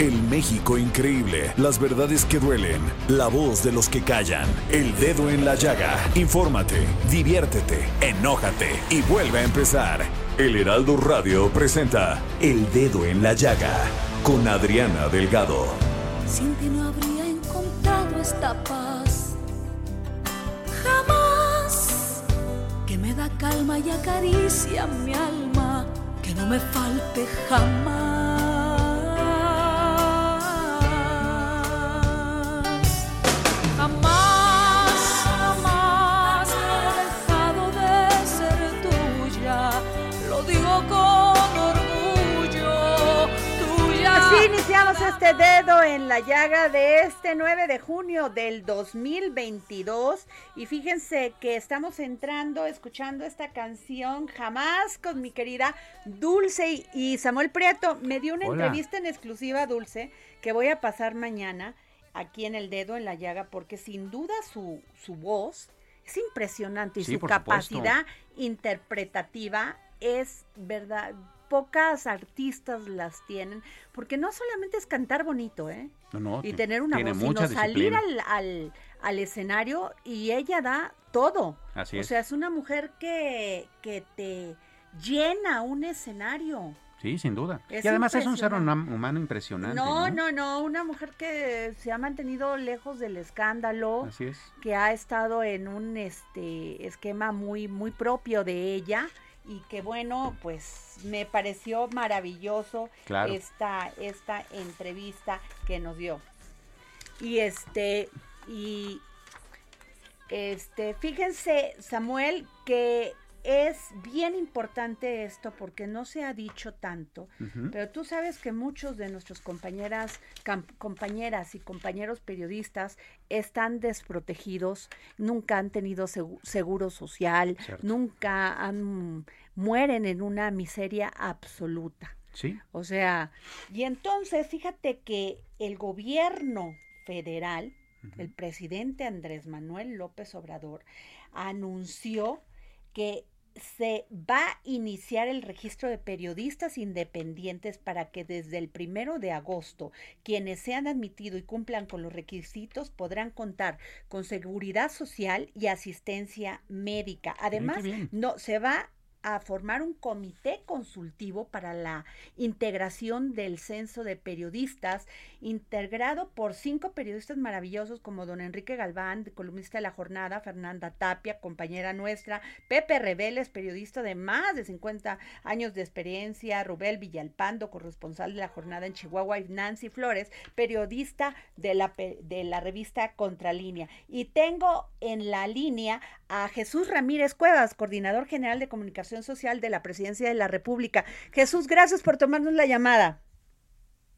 El México increíble, las verdades que duelen, la voz de los que callan, el dedo en la llaga. Infórmate, diviértete, enójate y vuelve a empezar. El Heraldo Radio presenta El Dedo en la Llaga con Adriana Delgado. Sin ti no habría encontrado esta paz. Jamás que me da calma y acaricia mi alma, que no me falte jamás. Iniciamos este dedo en la llaga de este 9 de junio del 2022 y fíjense que estamos entrando, escuchando esta canción jamás con mi querida Dulce y Samuel Prieto. Me dio una Hola. entrevista en exclusiva Dulce que voy a pasar mañana aquí en el dedo en la llaga porque sin duda su, su voz es impresionante y Sí, su supuesto. capacidad interpretativa es verdad. Pocas artistas las tienen, porque no solamente es cantar bonito, ¿eh? No, no, y tener una voz, sino salir al, al, al escenario y ella da todo. Así o es. sea, es una mujer que, que te llena un escenario. Sí, sin duda. Es y además es un ser humano impresionante. No, No, no, no, una mujer que se ha mantenido lejos del escándalo, Así es. que ha estado en un este esquema muy muy propio de ella y que bueno, pues me pareció maravilloso Claro. esta esta entrevista que nos dio. Y este y este, fíjense, Samuel, que es bien importante esto porque no se ha dicho tanto, pero tú sabes que muchos de nuestros compañeras, compañeras y compañeros periodistas están desprotegidos, nunca han tenido segu- seguro social, Cierto. nunca han mueren en una miseria absoluta. Sí, O sea, y entonces fíjate que el gobierno federal, el presidente Andrés Manuel López Obrador, anunció que se va a iniciar el registro de periodistas independientes para que desde el primero de agosto quienes sean admitidos y cumplan con los requisitos podrán contar con seguridad social y asistencia médica. Además, no se va a formar un comité consultivo para la integración del censo de periodistas, integrado por cinco periodistas maravillosos como don Enrique Galván, columnista de la jornada, Fernanda Tapia, compañera nuestra, Pepe Reveles, periodista de más de 50 años de experiencia, Rubel Villalpando, corresponsal de la jornada en Chihuahua, y Nancy Flores, periodista de la, de la revista Contralínea. Y tengo en la línea a Jesús Ramírez Cuevas, coordinador general de comunicación social de la Presidencia de la República. Jesús, gracias por tomarnos la llamada.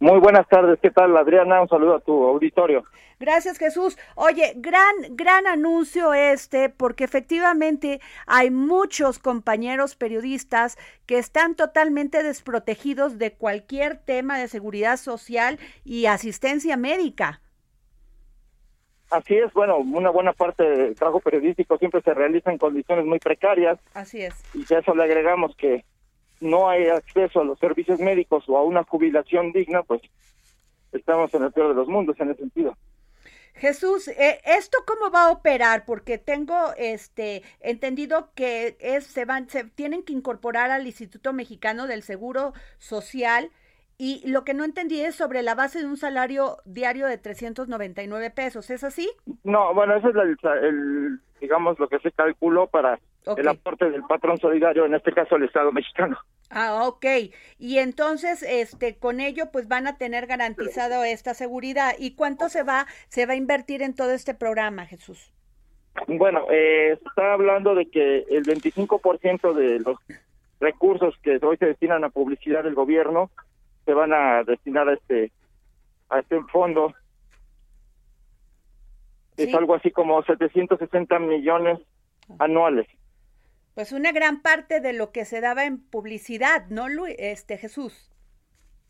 Muy buenas tardes, ¿qué tal Adriana? Un saludo a tu auditorio. Gracias, Jesús. Oye, gran, gran anuncio este, porque efectivamente hay muchos compañeros periodistas que están totalmente desprotegidos de cualquier tema de seguridad social y asistencia médica. Así es, bueno, una buena parte del trabajo periodístico siempre se realiza en condiciones muy precarias Así es. y si a eso le agregamos que no hay acceso a los servicios médicos o a una jubilación digna, pues estamos en el peor de los mundos en ese sentido. Jesús, eh, ¿esto cómo va a operar? Porque tengo este entendido que es, se van, se tienen que incorporar al Instituto Mexicano del Seguro Social y lo que no entendí es sobre la base de un salario diario de 399 pesos, ¿es así? No, bueno, ese es el, el, digamos, lo que se calculó para el aporte del patrón solidario, en este caso el Estado mexicano. Ah, ok. Y entonces, este, con ello, pues van a tener garantizado esta seguridad. ¿Y cuánto se va, se va a invertir en todo este programa, Jesús? Bueno, eh, está hablando de que el 25% de los recursos que hoy se destinan a publicidad del gobierno se van a destinar a este a este fondo. Sí. Es algo así como 760 millones anuales. Pues una gran parte de lo que se daba en publicidad, ¿no, Luis? Este, Jesús.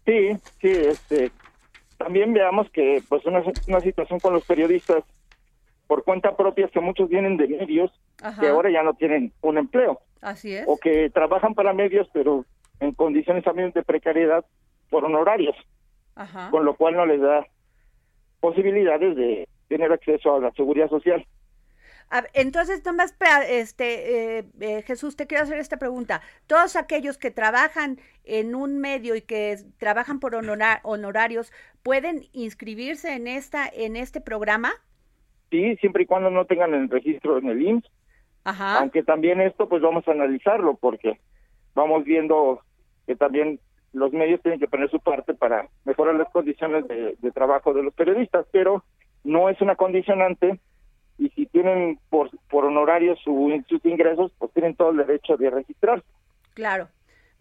Sí, sí, este también veamos que pues una, una situación con los periodistas por cuenta propia que muchos vienen de medios Ajá. que ahora ya no tienen un empleo Así es. o que trabajan para medios pero en condiciones también de precariedad por honorarios, Ajá. con lo cual no les da posibilidades de tener acceso a la seguridad social. A entonces, nomás, este, eh, eh, Jesús, te quiero hacer esta pregunta. Todos aquellos que trabajan en un medio y que trabajan por honora- honorarios, ¿pueden inscribirse en esta, en este programa? Sí, siempre y cuando no tengan el registro en el IMSS, Ajá. aunque también esto pues vamos a analizarlo porque vamos viendo que también los medios tienen que poner su parte para mejorar las condiciones de, de trabajo de los periodistas, pero no es una condicionante y si tienen por, por honorarios su- sus ingresos, pues tienen todo el derecho de registrarse. Claro.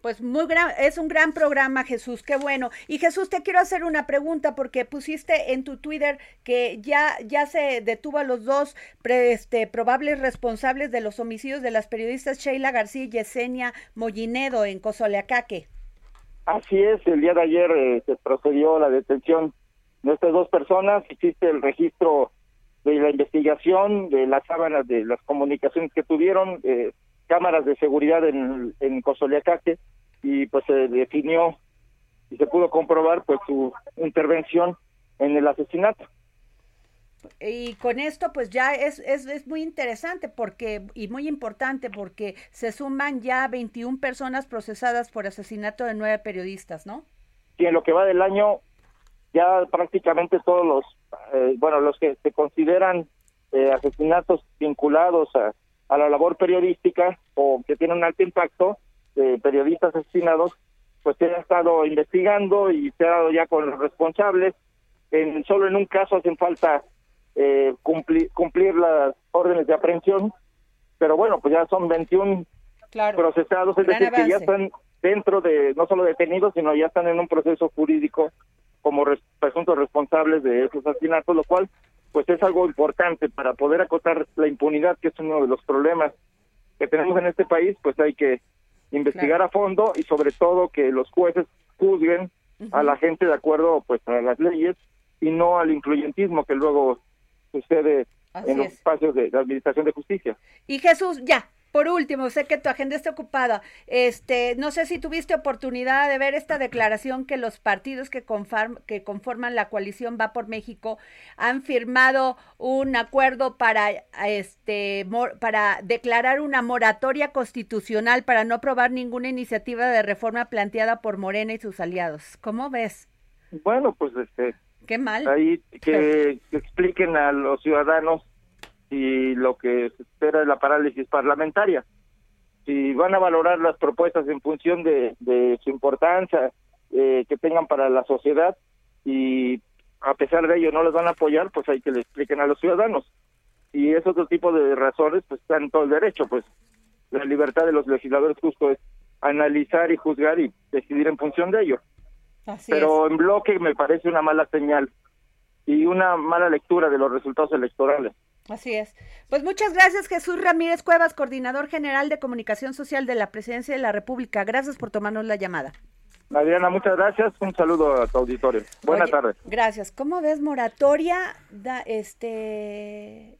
Pues muy gran, es un gran programa, Jesús, qué bueno. Y Jesús, te quiero hacer una pregunta porque pusiste en tu Twitter que ya, ya se detuvo a los dos pre- este, probables responsables de los homicidios de las periodistas Sheila García y Yesenia Mollinedo en Cozoleacaque. Así es, el día de ayer eh, se procedió la detención de estas dos personas, existe el registro de la investigación, de las sábanas, de las comunicaciones que tuvieron, eh, cámaras de seguridad en, en Cozoleacaque, y pues se definió y se pudo comprobar pues su intervención en el asesinato. Y con esto pues ya es, es, es muy interesante porque y muy importante porque se suman ya 21 personas procesadas por asesinato de nueve periodistas, ¿no? y en lo que va del año ya prácticamente todos los eh, bueno los que se consideran eh, asesinatos vinculados a, a la labor periodística o que tienen un alto impacto de periodistas asesinados pues se ha estado investigando y se ha dado ya con los responsables en solo en un caso hacen falta eh, cumplir cumplir las órdenes de aprehensión pero bueno pues ya son 21 Claro. procesados, es Gran decir, que ya están dentro de, no solo detenidos, sino ya están en un proceso jurídico como res- presuntos responsables de esos asesinatos, lo cual pues es algo importante para poder acotar la impunidad, que es uno de los problemas que tenemos en este país, pues hay que investigar a fondo y sobre todo que los jueces juzguen a la gente de acuerdo pues a las leyes y no al influyentismo que luego sucede Así en los es. espacios de la administración de justicia. Y Jesús, ya, por último, sé que tu agenda está ocupada. Este, no sé si tuviste oportunidad de ver esta declaración que los partidos que, conform- que conforman la coalición Va por México han firmado un acuerdo para este mor- para declarar una moratoria constitucional para no aprobar ninguna iniciativa de reforma planteada por Morena y sus aliados. ¿Cómo ves? Bueno, pues este Qué mal. ahí que, que expliquen a los ciudadanos si lo que se espera es la parálisis parlamentaria. Si van a valorar las propuestas en función de, de su importancia eh, que tengan para la sociedad y a pesar de ello no les van a apoyar, pues hay que le expliquen a los ciudadanos. Y es otro tipo de razones, pues están todo el derecho, pues la libertad de los legisladores justo es analizar y juzgar y decidir en función de ello Así pero en bloque me parece una mala señal y una mala lectura de los resultados electorales. Así es. Pues muchas gracias, Jesús Ramírez Cuevas, coordinador general de comunicación social de la Presidencia de la República. Gracias por tomarnos la llamada. Adriana, muchas gracias. Un saludo a tu auditorio. Buenas tardes. Gracias. ¿Cómo ves moratoria? Da, este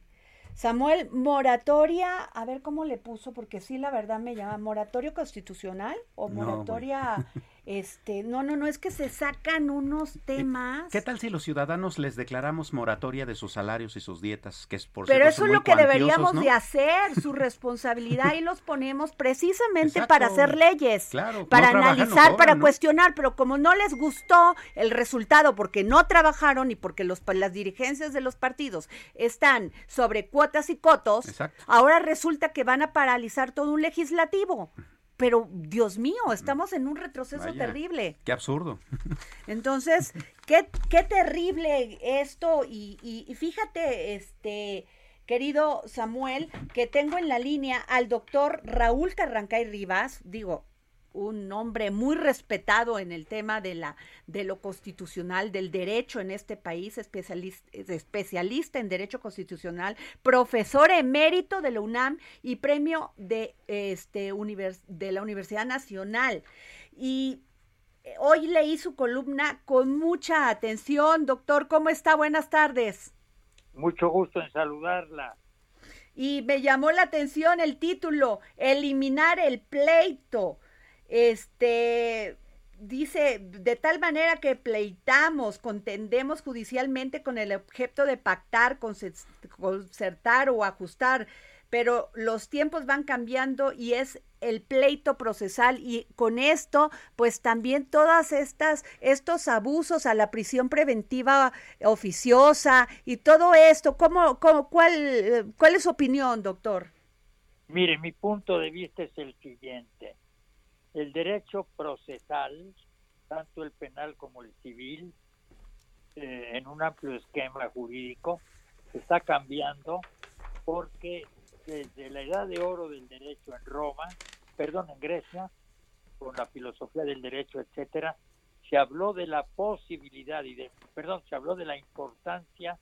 Samuel, moratoria, a ver cómo le puso, porque sí, la verdad me llama moratorio constitucional o No, moratoria Este, no, no, no, es que se sacan unos temas. ¿Qué tal si los ciudadanos les declaramos moratoria de sus salarios y sus dietas? Que es por Pero eso es lo que deberíamos de hacer, su responsabilidad y los ponemos precisamente Exacto. para hacer leyes, Claro, para no analizar, para cuestionar, pero como no les gustó el resultado porque no trabajaron y porque los, las dirigencias de los partidos están sobre cuotas y cotos, Exacto. ahora resulta que van a paralizar todo un legislativo. Pero, Dios mío, estamos en un retroceso Vaya, terrible. Qué absurdo. Entonces, qué, qué terrible esto. Y, y- y fíjate, este, querido Samuel, que tengo en la línea al doctor Raúl Carrancay Rivas, digo, un hombre muy respetado en el tema de la de lo constitucional, del derecho en este país, especialista, especialista en derecho constitucional, profesor emérito de la UNAM y premio de este univers- de la Universidad Nacional. Y eh, hoy leí su columna con mucha atención. Doctor, ¿cómo está? Buenas tardes. Mucho gusto en saludarla. Y me llamó la atención el título, Eliminar el pleito. Este dice, de tal manera que pleitamos, contendemos judicialmente con el objeto de pactar, conce- concertar o ajustar, pero los tiempos van cambiando y es el pleito procesal y con esto pues también todas estas estos abusos a la prisión preventiva oficiosa y todo esto cómo, cómo cuál cuál es su opinión doctor Mire, mi punto de vista es el siguiente. El derecho procesal, tanto el penal como el civil, eh, en un amplio esquema jurídico, está cambiando porque desde la edad de oro del derecho en Roma, perdón, en Grecia, con la filosofía del derecho, etcétera, se habló de la posibilidad y de, perdón, se habló de la importancia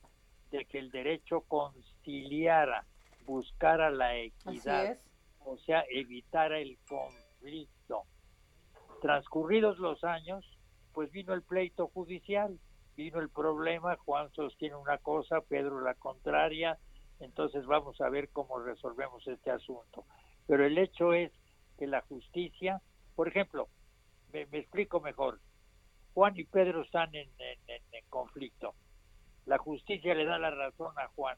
de que el derecho conciliara, buscara la equidad, o sea, evitara el conflicto. Transcurridos los años, pues vino el pleito judicial, vino el problema, Juan sostiene una cosa, Pedro la contraria, entonces vamos a ver cómo resolvemos este asunto. Pero el hecho es que la justicia, por ejemplo, me, explico mejor, Juan y Pedro están en conflicto. La justicia le da la razón a Juan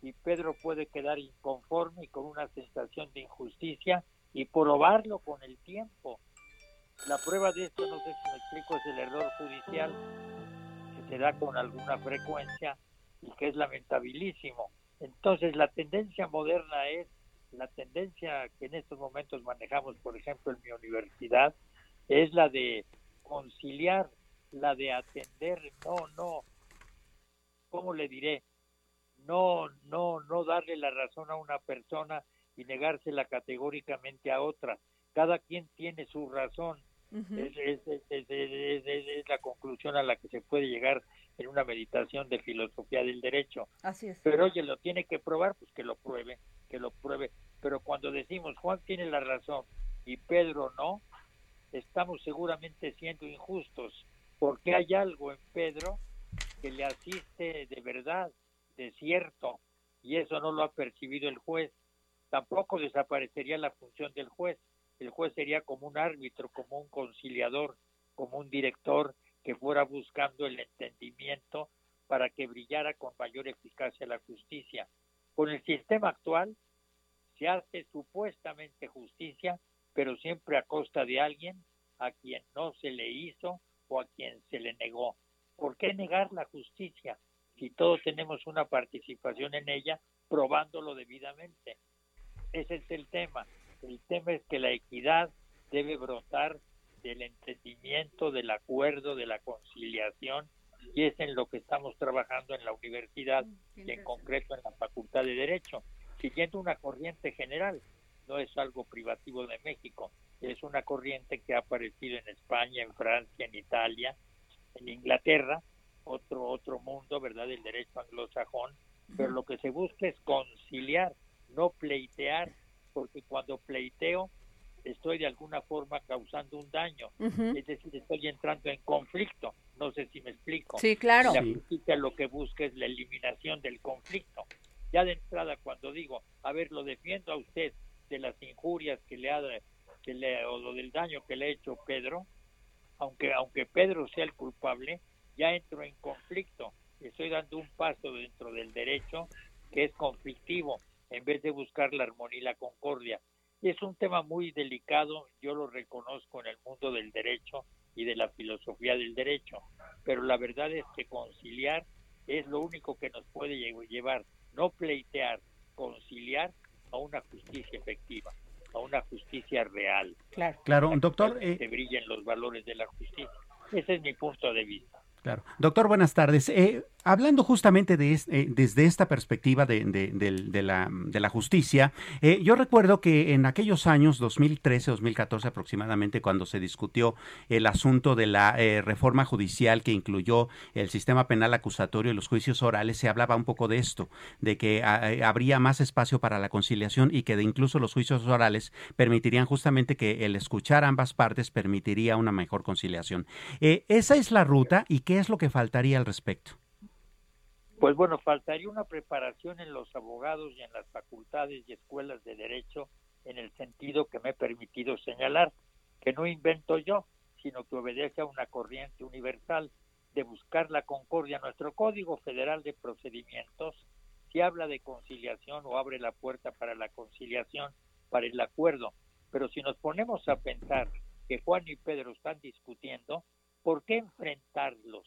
y Pedro puede quedar inconforme y con una sensación de injusticia y probarlo con el tiempo. La prueba de esto, no sé si me explico, es el error judicial que se da con alguna frecuencia y que es lamentabilísimo. Entonces, la tendencia moderna es la tendencia que en estos momentos manejamos, por ejemplo, en mi universidad, es la de conciliar, la de atender, no, no, ¿cómo le diré? No, no, no darle la razón a una persona y negársela categóricamente a otra. Cada quien tiene su razón. Es- es la conclusión a la que se puede llegar en una meditación de filosofía del derecho. así es Pero oye, lo tiene que probar, pues que lo pruebe, que lo pruebe. Pero cuando decimos Juan tiene la razón y Pedro no, estamos seguramente siendo injustos, porque hay algo en Pedro que le asiste de verdad, de cierto, y eso no lo ha percibido el juez. Tampoco desaparecería la función del juez. El juez sería como un árbitro, como un conciliador, como un director que fuera buscando el entendimiento para que brillara con mayor eficacia la justicia. Con el sistema actual se hace supuestamente justicia, pero siempre a costa de alguien a quien no se le hizo o a quien se le negó. ¿Por qué negar la justicia si todos tenemos una participación en ella probándolo debidamente? Ese es el tema. El tema es que la equidad debe brotar del entendimiento, del acuerdo, de la conciliación, y es en lo que estamos trabajando en la universidad y en concreto en la Facultad de Derecho, siguiendo una corriente general, no es algo privativo de México, es una corriente que ha aparecido en España, en Francia, en Italia, en Inglaterra, otro otro mundo, ¿verdad? El derecho anglosajón, pero lo que se busca es conciliar, no pleitear, porque cuando pleiteo estoy de alguna forma causando un daño, es decir, estoy entrando en conflicto, no sé si me explico. sí claro La justicia lo que busca es la eliminación del conflicto. Ya de entrada, cuando digo, a ver, lo defiendo a usted de las injurias que le ha, que le, o lo del daño que le ha hecho Pedro, aunque, aunque Pedro sea el culpable, ya entro en conflicto. Estoy dando un paso dentro del derecho que es conflictivo en vez de buscar la armonía y la concordia. Es un tema muy delicado, yo lo reconozco en el mundo del derecho y de la filosofía del derecho, pero la verdad es que conciliar es lo único que nos puede llevar, no pleitear, conciliar a una justicia efectiva, a una justicia real. Claro, claro doctor. Que eh, brillen los valores de la justicia. Ese es mi punto de vista. Claro. Doctor, buenas tardes. Eh, hablando justamente de, eh, desde esta perspectiva de, la, justicia, eh, yo recuerdo que en aquellos años, 2013, 2014 aproximadamente, cuando se discutió el asunto de la reforma judicial que incluyó el sistema penal acusatorio y los juicios orales, se hablaba un poco de esto, de que habría más espacio para la conciliación y que de incluso los juicios orales permitirían justamente que el escuchar ambas partes permitiría una mejor conciliación. esa es la ruta y ¿Qué es lo que faltaría al respecto? Pues bueno, faltaría una preparación en los abogados y en las facultades y escuelas de derecho en el sentido que me he permitido señalar, que no invento yo, sino que obedece a una corriente universal de buscar la concordia. Nuestro Código Federal de Procedimientos, si habla de conciliación o abre la puerta para la conciliación, para el acuerdo, pero si nos ponemos a pensar que Juan y Pedro están discutiendo, ¿Por qué enfrentarlos?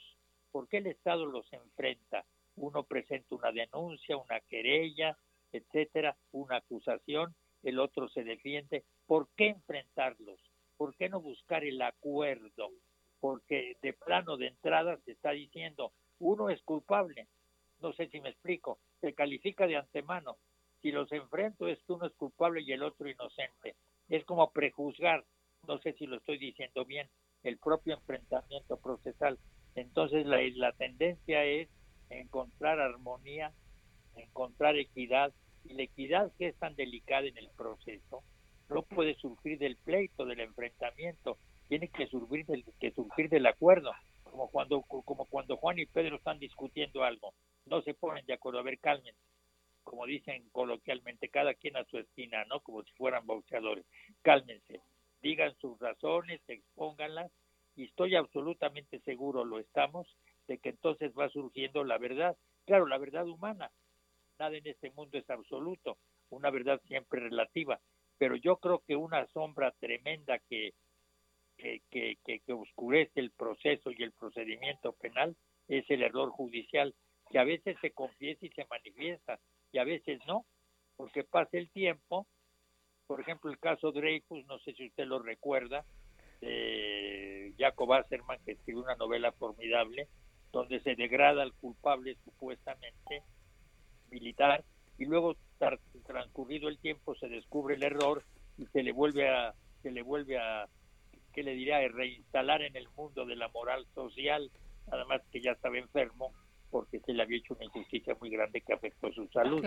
¿Por qué el Estado los enfrenta? Uno presenta una denuncia, una querella, etcétera, una acusación, el otro se defiende. ¿Por qué enfrentarlos? ¿Por qué no buscar el acuerdo? Porque de plano de entrada se está diciendo, uno es culpable. No sé si me explico. Se califica de antemano. Si los enfrento es que uno es culpable y el otro inocente. Es como prejuzgar. No sé si lo estoy diciendo bien el propio enfrentamiento procesal. Entonces la, la tendencia es encontrar armonía, encontrar equidad, y la equidad que es tan delicada en el proceso no puede surgir del pleito, del enfrentamiento, tiene que surgir del, que surgir del acuerdo, como cuando, como cuando Juan y Pedro están discutiendo algo, no se ponen de acuerdo, a ver, cálmense, como dicen coloquialmente, cada quien a su esquina, ¿no? Como si fueran boxeadores, cálmense, digan sus razones, expónganlas y estoy absolutamente seguro, lo estamos, de que entonces va surgiendo la verdad. Claro, la verdad humana. Nada en este mundo es absoluto, una verdad siempre relativa, pero yo creo que una sombra tremenda que, que, que, que, oscurece el proceso y el procedimiento penal es el error judicial, que a veces se confiesa y se manifiesta, y a veces no, porque pasa el tiempo por ejemplo, el caso Dreyfus, no sé si usted lo recuerda, de Jacob Asserman, que escribió una novela formidable, donde se degrada al culpable supuestamente militar, y luego, transcurrido el tiempo, se descubre el error y se le vuelve a, se le vuelve a, ¿qué le diría?, a reinstalar en el mundo de la moral social, nada más que ya estaba enfermo, porque se le había hecho una injusticia muy grande que afectó su salud.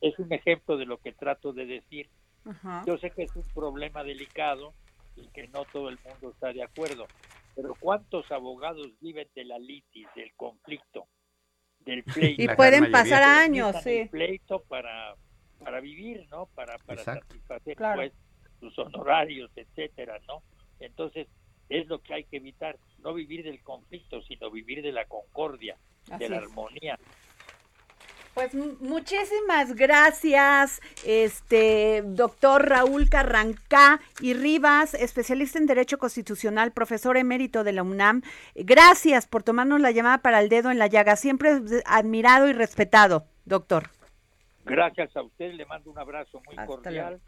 Es un ejemplo de lo que trato de decir yo sé que es un problema delicado y que no todo el mundo está de acuerdo, pero ¿cuántos abogados viven de la litis, del conflicto, del pleito? Y pueden pasar años, sí. pleito para, para vivir, ¿no? Para, para satisfacer pues, sus honorarios, etcétera, ¿no? Entonces, es lo que hay que evitar, no vivir del conflicto, sino vivir de la concordia, de la armonía, pues muchísimas gracias, este doctor Raúl Carrancá y Rivas, especialista en Derecho Constitucional, profesor emérito de la UNAM. Gracias por tomarnos la llamada para el dedo en la llaga. Siempre admirado y respetado, doctor. Gracias a usted, le mando un abrazo muy cordial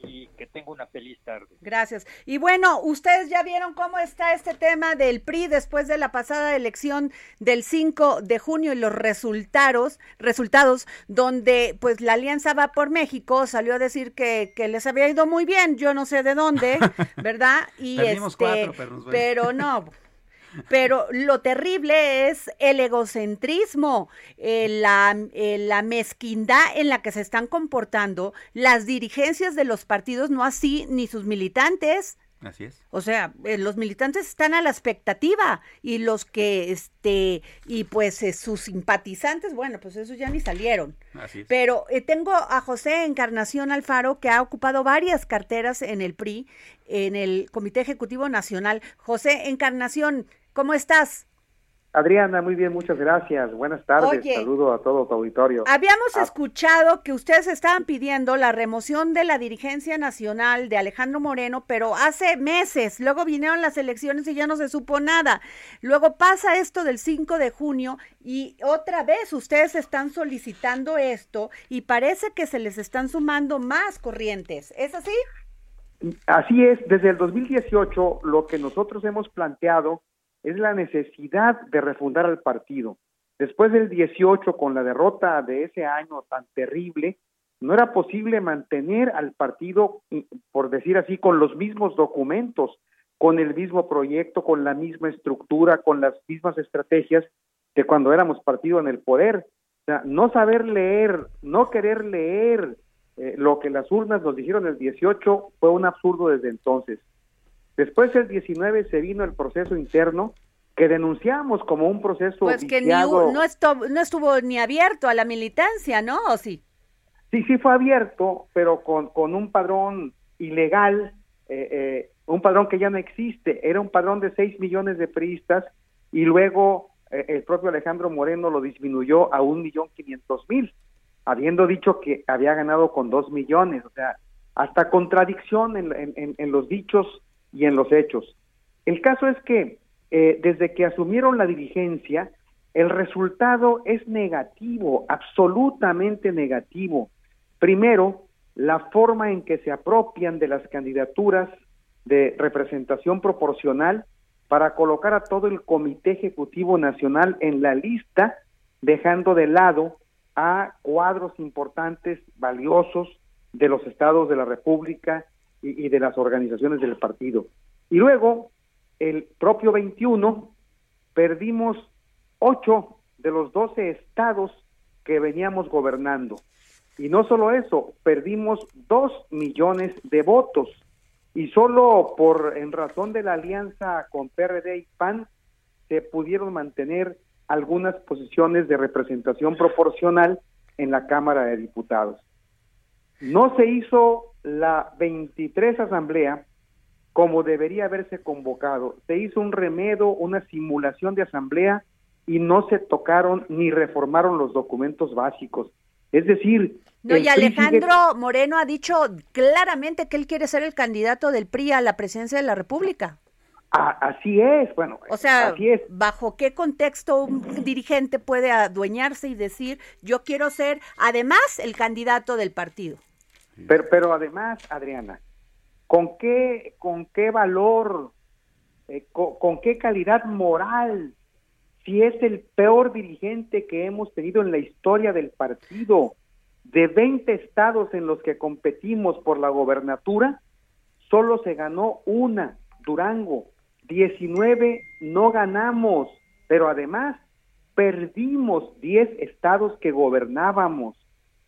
y que tenga una feliz tarde. Gracias. Y bueno, ustedes ya vieron cómo está este tema del PRI después de la pasada elección del 5 de junio y los resultados, resultados donde pues la Alianza va por México salió a decir que, que les había ido muy bien, yo no sé de dónde, ¿verdad? Y este, pero no, pero lo terrible es el egocentrismo, eh, la, eh, la mezquindad en la que se están comportando las dirigencias de los partidos, no así ni sus militantes. Así es. O sea, eh, los militantes están a la expectativa y los que, este, y pues eh, sus simpatizantes, bueno, pues esos ya ni salieron. Así es. Pero eh, tengo a José Encarnación Alfaro, que ha ocupado varias carteras en el PRI, en el Comité Ejecutivo Nacional. José Encarnación, ¿cómo estás? Adriana, muy bien, muchas gracias. Buenas tardes. Oye, Saludo a todo tu auditorio. Habíamos Ah. escuchado que ustedes estaban pidiendo la remoción de la dirigencia nacional de Alejandro Moreno, pero hace meses, luego vinieron las elecciones y ya no se supo nada. Luego pasa esto del 5 de junio y otra vez ustedes están solicitando esto y parece que se les están sumando más corrientes. ¿Es así? Así es, desde el 2018 lo que nosotros hemos planteado es la necesidad de refundar al partido. Después del 18, con la derrota de ese año tan terrible, no era posible mantener al partido, por decir así, con los mismos documentos, con el mismo proyecto, con la misma estructura, con las mismas estrategias que cuando éramos partido en el poder. O sea, no saber leer, no querer leer eh, lo que las urnas nos dijeron el 18 fue un absurdo desde entonces. Después el 19 se vino el proceso interno que denunciamos como un proceso Pues que ni, no, estuvo, no estuvo ni abierto a la militancia, ¿no? ¿O sí? Sí, sí fue abierto, pero con, con un padrón ilegal, eh, eh, un padrón que ya no existe. Era un padrón de 6 millones de priistas y luego eh, el propio Alejandro Moreno lo disminuyó a un millón quinientos mil, habiendo dicho que había ganado con 2 millones. O sea, hasta contradicción en, en- en- en los dichos y en los hechos. El caso es que eh, desde que asumieron la dirigencia, el resultado es negativo, absolutamente negativo. Primero, la forma en que se apropian de las candidaturas de representación proporcional para colocar a todo el Comité Ejecutivo Nacional en la lista, dejando de lado a cuadros importantes, valiosos de los estados de la República y, de las organizaciones del partido. Y luego, el propio 21, perdimos ocho de los 12 estados que veníamos gobernando. Y no solo eso, perdimos dos millones de votos. Y solo por, en razón de la alianza con PRD y PAN, se pudieron mantener algunas posiciones de representación proporcional en la Cámara de Diputados. No se hizo la 23 asamblea como debería haberse convocado. Se hizo un remedo, una simulación de asamblea y no se tocaron ni reformaron los documentos básicos. Es decir, No, y Alejandro sigue- Moreno ha dicho claramente que él quiere ser el candidato del PRI a la presidencia de la República. Ah, así es, bueno, O sea, así es. ¿bajo qué contexto un dirigente puede adueñarse y decir, yo quiero ser además el candidato del partido? Pero, pero además, Adriana, ¿con qué, con qué valor, eh, con, con qué calidad moral, si es el peor dirigente que hemos tenido en la historia del partido, de 20 estados en los que competimos por la gobernatura, solo se ganó una, Durango, 19 no ganamos, pero además perdimos 10 estados que gobernábamos.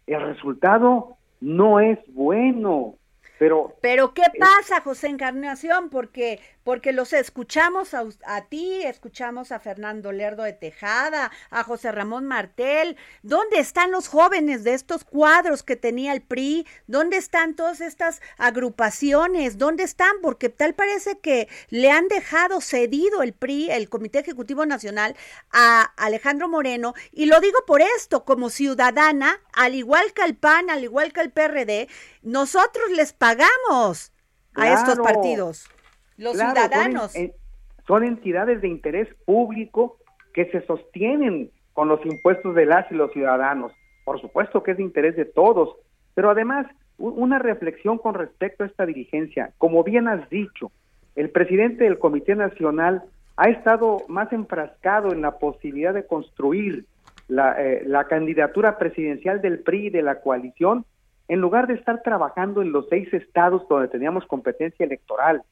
El resultado no es bueno, pero Pero ¿qué pasa, José Encarnación? Porque porque los escuchamos a, a ti, escuchamos a Fernando Lerdo de Tejada, a José Ramón Martel. ¿Dónde están los jóvenes de estos cuadros que tenía el PRI? ¿Dónde están todas estas agrupaciones? ¿Dónde están? Porque tal parece que le han dejado cedido el PRI, el Comité Ejecutivo Nacional, a Alejandro Moreno. Y lo digo por esto, como ciudadana, al igual que al PAN, al igual que al PRD, nosotros les pagamos a estos partidos, los Claro, son en- ciudadanos. Son, entidades de interés público que se sostienen con los impuestos de las y los ciudadanos. Por supuesto que es de interés de todos, pero además una reflexión con respecto a esta dirigencia. Como bien has dicho, el presidente del Comité Nacional ha estado más enfrascado en la posibilidad de construir la, eh, la candidatura presidencial del PRI y de la coalición en lugar de estar trabajando en los seis estados donde teníamos competencia electoral.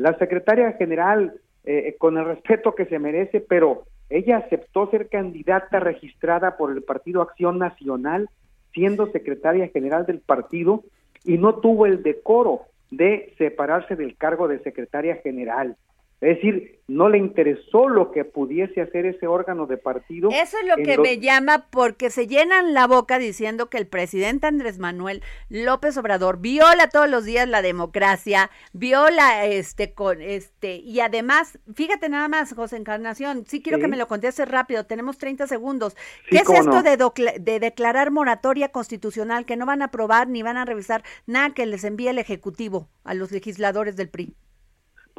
La secretaria general, eh, con el respeto que se merece, pero ella aceptó ser candidata registrada por el Partido Acción Nacional, siendo secretaria general del partido, y no tuvo el decoro de separarse del cargo de secretaria general. Es decir, no le interesó lo que pudiese hacer ese órgano de partido. Eso es lo que me llama porque se llenan la boca diciendo que el presidente Andrés Manuel López Obrador viola todos los días la democracia, viola este con este y además, fíjate nada más, José Encarnación, sí quiero que me lo conteste rápido, tenemos 30 segundos. ¿Qué es esto de, de declarar moratoria constitucional que no van a aprobar ni van a revisar nada que les envíe el ejecutivo a los legisladores del PRI?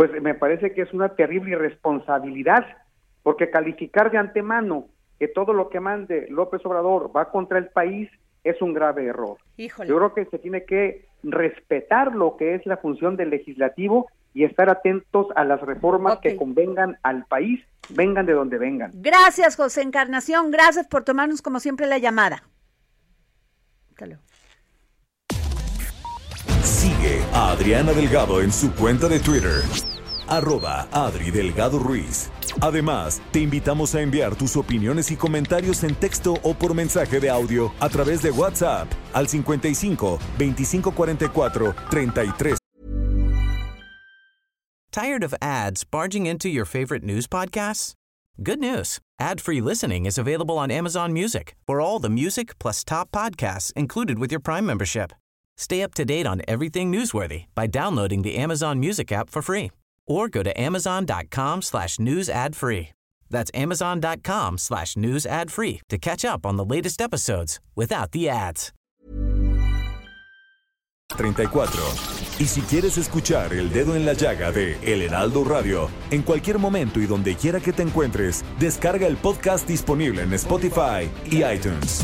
Pues me parece que es una terrible irresponsabilidad, porque calificar de antemano que todo lo que mande López Obrador va contra el país es un grave error. Yo creo que se tiene que respetar lo que es la función del legislativo y estar atentos a las reformas que convengan al país, vengan de donde vengan. Gracias, José Encarnación. Gracias por tomarnos como siempre la llamada. A Adriana Delgado en su cuenta de Twitter, arroba Adri Delgado Ruiz. Además, te invitamos a enviar tus opiniones y comentarios en texto o por mensaje de audio a través de WhatsApp al 55 2544 33. Tired of ads barging into your favorite news podcasts? Good news. Ad-free listening is available on Amazon Music. For all the music plus top podcasts included with your Prime membership. Stay up to date on everything newsworthy by downloading the Amazon Music app for free or go to amazon.com slash news ad free. That's amazon.com slash news ad free to catch up on the latest episodes without the ads. 34. Y si quieres escuchar El Dedo en la Llaga de El Heraldo Radio, en cualquier momento y donde quiera que te encuentres, descarga el podcast disponible en Spotify y iTunes.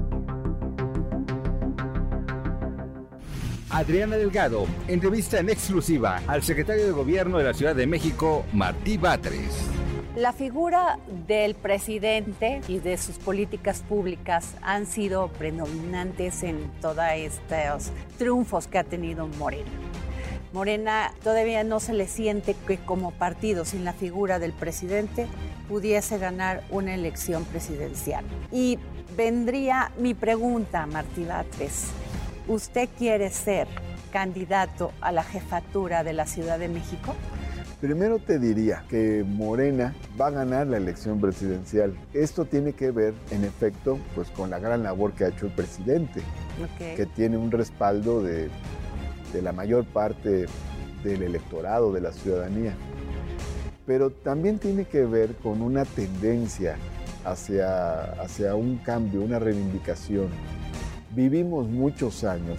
Adriana Delgado entrevista en exclusiva al secretario de Gobierno de la Ciudad de México, Martí Batres. La figura del presidente y de sus políticas públicas han sido predominantes en todos estos triunfos que ha tenido Morena. Morena todavía no se le siente que como partido sin la figura del presidente pudiese ganar una elección presidencial. Y vendría mi pregunta, Martí Batres ¿Usted quiere ser candidato a la jefatura de la Ciudad de México? Primero te diría que Morena va a ganar la elección presidencial. Esto tiene que ver, en efecto, pues con la gran labor que ha hecho el presidente, que tiene un respaldo de, de la mayor parte del electorado, de la ciudadanía. Pero también tiene que ver con una tendencia hacia, hacia un cambio, una reivindicación Vivimos muchos años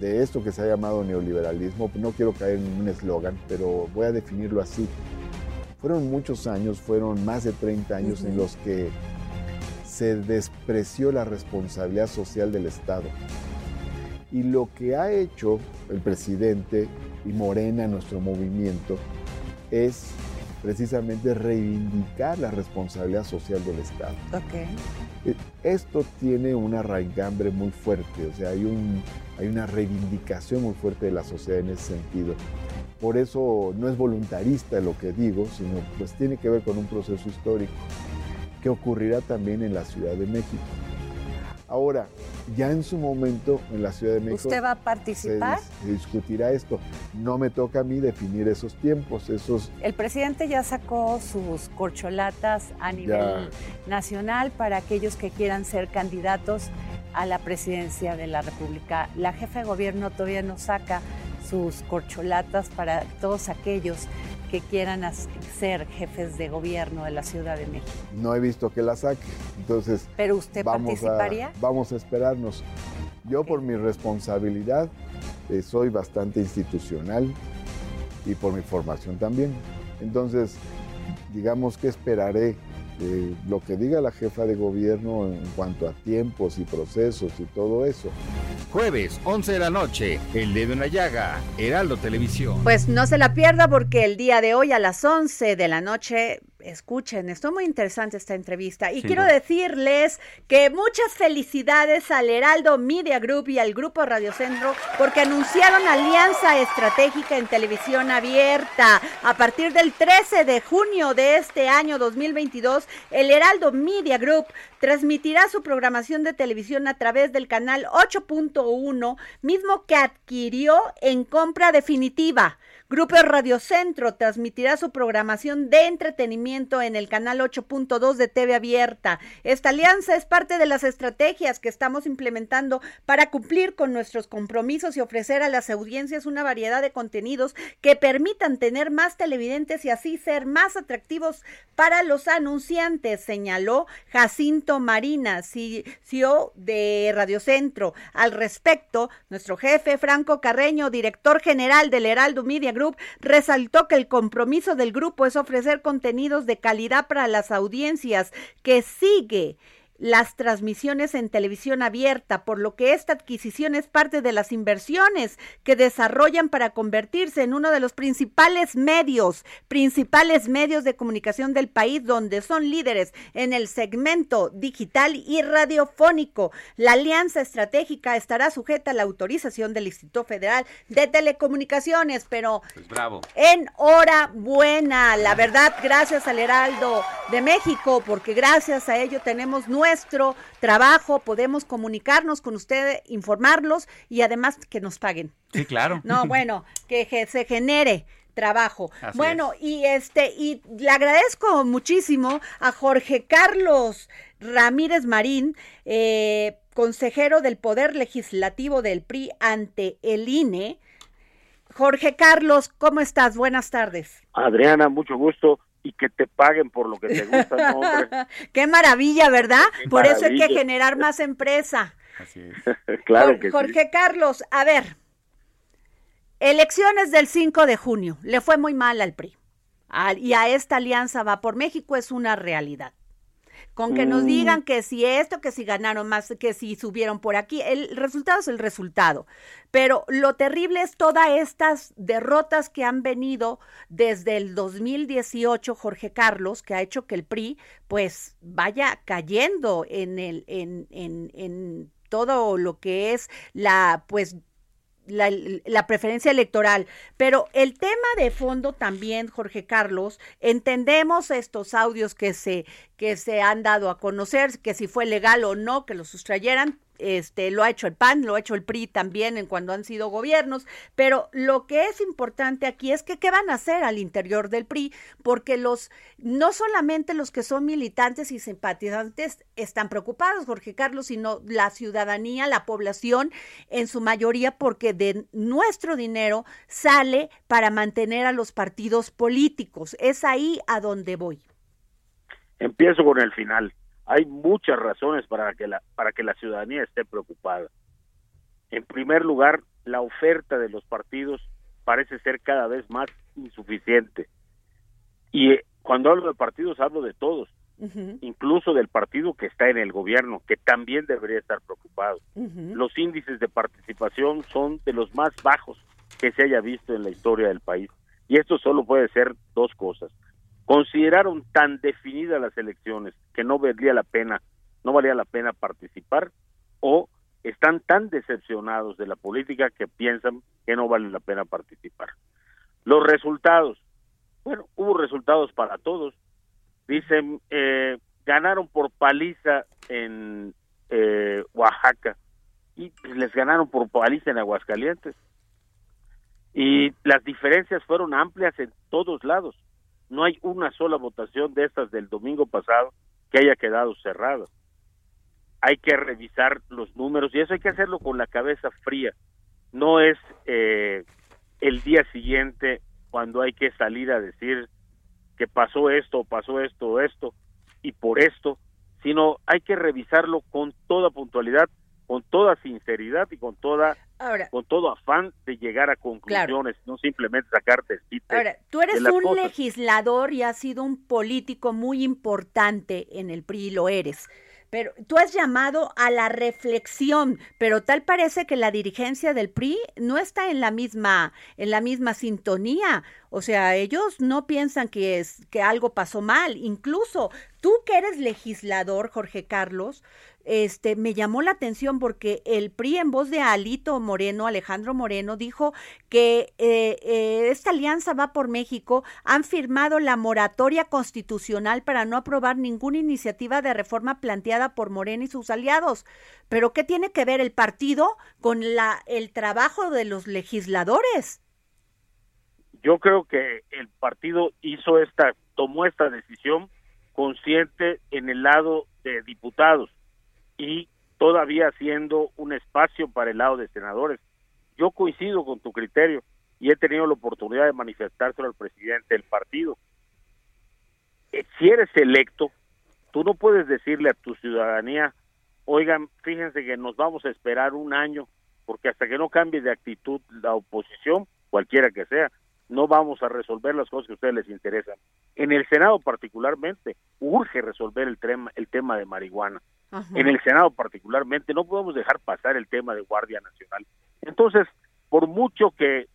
de esto que se ha llamado neoliberalismo, no quiero caer en un eslogan, pero voy a definirlo así. Fueron muchos años, fueron más de 30 años en los que se despreció la responsabilidad social del Estado. Y lo que ha hecho el presidente y Morena, nuestro movimiento, es precisamente reivindicar la responsabilidad social del Estado. Okay. Eh, esto tiene una raigambre muy fuerte, o sea, hay, un, hay una reivindicación muy fuerte de la sociedad en ese sentido. Por eso no es voluntarista lo que digo, sino pues tiene que ver con un proceso histórico que ocurrirá también en la Ciudad de México. Ahora, ya en su momento en la Ciudad de México. ¿Usted va a participar? Se, discutirá esto. No me toca a mí definir esos tiempos, esos. El presidente ya sacó sus corcholatas a nivel nacional para aquellos que quieran ser candidatos a la presidencia de la República. La jefa de gobierno todavía no saca sus corcholatas para todos aquellos que quieran ser jefes de gobierno de la Ciudad de México. No he visto que la saque, entonces... ¿Pero usted participaría? vamos a esperarnos. Yo por mi responsabilidad eh, soy bastante institucional y por mi formación también. Entonces, digamos que esperaré lo que diga la jefa de gobierno en cuanto a tiempos y procesos y todo eso. Jueves, 11 de la noche, El Dedo en la Llaga, Heraldo Televisión. Pues no se la pierda porque el día de hoy a las 11 de la noche escuchen, esto muy interesante esta entrevista. Y quiero decirles que muchas felicidades al Heraldo Media Group y al Grupo Radio Centro porque anunciaron alianza estratégica en televisión abierta. A partir del 13 de junio de este año 2022, el Heraldo Media Group transmitirá su programación de televisión a través del canal 8.1, mismo que adquirió en compra definitiva. Grupo Radio Centro transmitirá su programación de entretenimiento en el canal 8.2 de TV Abierta. Esta alianza es parte de las estrategias que estamos implementando para cumplir con nuestros compromisos y ofrecer a las audiencias una variedad de contenidos que permitan tener más televidentes y así ser más atractivos para los anunciantes, señaló Jacinto Marina, CEO de Radio Centro. Al respecto, nuestro jefe Franco Carreño, director general del Heraldo Media Group, resaltó que el compromiso del grupo es ofrecer contenidos de calidad para las audiencias que sigue las transmisiones en televisión abierta, por lo que esta adquisición es parte de las inversiones que desarrollan para convertirse en uno de los principales medios, principales medios de comunicación del país, donde son líderes en el segmento digital y radiofónico. La alianza estratégica estará sujeta a la autorización del Instituto Federal de Telecomunicaciones, pero pues bravo. en hora buena, la verdad, gracias al Heraldo de México, porque gracias a ello tenemos nueve nuestro trabajo, podemos comunicarnos con ustedes, informarlos y además que nos paguen. Sí, claro. No, bueno, que se genere trabajo. bueno, y este, y le agradezco muchísimo a Jorge Carlos Ramírez Marín, eh, consejero del Poder Legislativo del PRI ante el INE. Jorge Carlos, ¿cómo estás? Buenas tardes. Adriana, mucho gusto y que te paguen por lo que te gusta, hombre. Qué maravilla, ¿verdad? por eso hay que generar más empresa. Así es. claro que Jorge Carlos, a ver, elecciones del 5 de junio, le fue muy mal al PRI. y a esta alianza va por México es una realidad con que nos mm. digan que si esto, que si ganaron más, que si subieron por aquí, el resultado es el resultado. Pero lo terrible es todas estas derrotas que han venido desde el 2018, Jorge Carlos, que ha hecho que el PRI pues vaya cayendo en el, en, en, en todo lo que es la pues la, preferencia electoral. Pero el tema de fondo también, Jorge Carlos, entendemos estos audios que se, que se han dado a conocer, que si fue legal o no que los sustrayeran, este, lo ha hecho el PAN, lo ha hecho el PRI también en cuando han sido gobiernos, pero lo que es importante aquí es que qué van a hacer al interior del PRI, porque los, no solamente los que son militantes y simpatizantes están preocupados, Jorge Carlos, sino la ciudadanía, la población en su mayoría, porque de nuestro dinero sale para mantener a los partidos políticos. Es ahí a donde voy. Empiezo con el final hay muchas razones para que la para que la ciudadanía esté preocupada. En primer lugar, la oferta de los partidos parece ser cada vez más insuficiente. Y eh, cuando hablo de partidos hablo de todos, incluso del partido que está en el gobierno, que también debería estar preocupado. Los índices de participación son de los más bajos que se haya visto en la historia del país. Y esto solo puede ser dos cosas consideraron tan definidas las elecciones que no valía la pena, no valía la pena participar o están tan decepcionados de la política que piensan que no vale la pena participar. Los resultados, bueno, hubo resultados para todos. Dicen, eh, ganaron por paliza en eh, Oaxaca y les ganaron por paliza en Aguascalientes. Y las diferencias fueron amplias en todos lados no hay una sola votación de estas del domingo pasado que haya quedado cerrada. Hay que revisar los números y eso hay que hacerlo con la cabeza fría. No es eh, el día siguiente cuando hay que salir a decir que pasó esto, pasó esto, esto y por esto, sino hay que revisarlo con toda puntualidad, con toda sinceridad y con toda con todo afán de llegar a conclusiones, no simplemente sacarte Ahora, tú eres un legislador y has sido un político muy importante en el PRI, lo eres pero tú has llamado a la reflexión, pero tal parece que la dirigencia del PRI no está en la misma en la misma sintonía. O sea, ellos no piensan que es que algo pasó mal, incluso tú que eres legislador, Jorge Carlos, este, me llamó la atención porque el PRI en voz de Alito Moreno, Alejandro Moreno, dijo que eh, eh, esta alianza va por México, han firmado la moratoria constitucional para no aprobar ninguna iniciativa de reforma planteada por Moreno y sus aliados. Pero ¿qué tiene que ver el partido con la, el trabajo de los legisladores? Yo creo que el partido hizo esta, tomó esta decisión consciente en el lado de diputados y todavía haciendo un espacio para el lado de senadores. Yo coincido con tu criterio y he tenido la oportunidad de manifestárselo al presidente del partido. Eh, si eres electo, tú no puedes decirle a tu ciudadanía, oigan, fíjense que nos vamos a esperar un año, porque hasta que no cambie de actitud la oposición, cualquiera que sea, no vamos a resolver las cosas que a ustedes les interesan. En el Senado particularmente, urge resolver el tema, el tema de marihuana. En el Senado particularmente, no podemos dejar pasar el tema de Guardia Nacional. Entonces, por mucho que